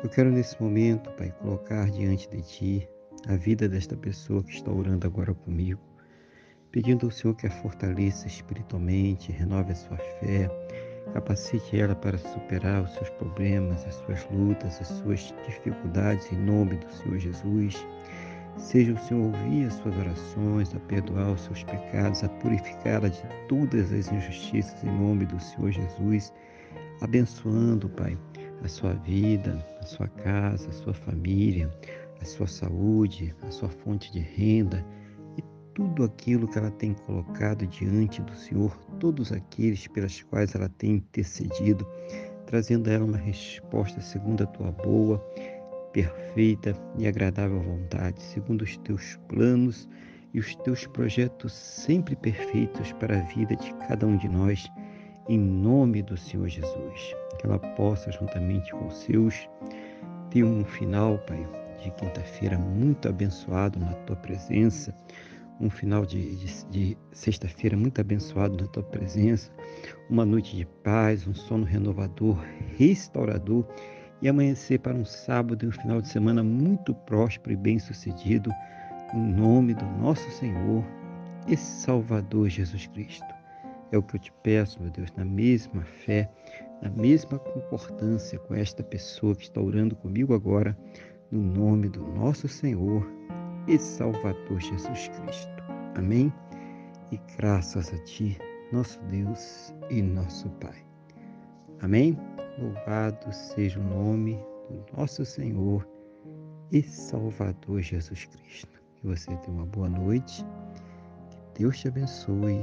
Eu quero nesse momento, Pai, colocar diante de Ti a vida desta pessoa que está orando agora comigo, pedindo ao Senhor que a fortaleça espiritualmente, renove a sua fé, capacite ela para superar os seus problemas, as suas lutas, as suas dificuldades em nome do Senhor Jesus. Seja o Senhor ouvir as suas orações, a perdoar os seus pecados, a purificá-la de todas as injustiças em nome do Senhor Jesus, abençoando, Pai, a sua vida, a sua casa, a sua família, a sua saúde, a sua fonte de renda e tudo aquilo que ela tem colocado diante do Senhor, todos aqueles pelas quais ela tem intercedido, trazendo a ela uma resposta segundo a tua boa perfeita e agradável vontade, segundo os teus planos e os teus projetos sempre perfeitos para a vida de cada um de nós, em nome do Senhor Jesus. Que ela possa, juntamente com os seus, ter um final, Pai, de quinta-feira muito abençoado na tua presença, um final de, de, de sexta-feira muito abençoado na tua presença, uma noite de paz, um sono renovador, restaurador e amanhecer para um sábado e um final de semana muito próspero e bem-sucedido, no nome do nosso Senhor e Salvador Jesus Cristo. É o que eu te peço, meu Deus, na mesma fé, na mesma concordância com esta pessoa que está orando comigo agora, no nome do nosso Senhor e Salvador Jesus Cristo. Amém? E graças a Ti, nosso Deus e nosso Pai. Amém? Louvado seja o nome do nosso Senhor e Salvador Jesus Cristo. Que você tenha uma boa noite, que Deus te abençoe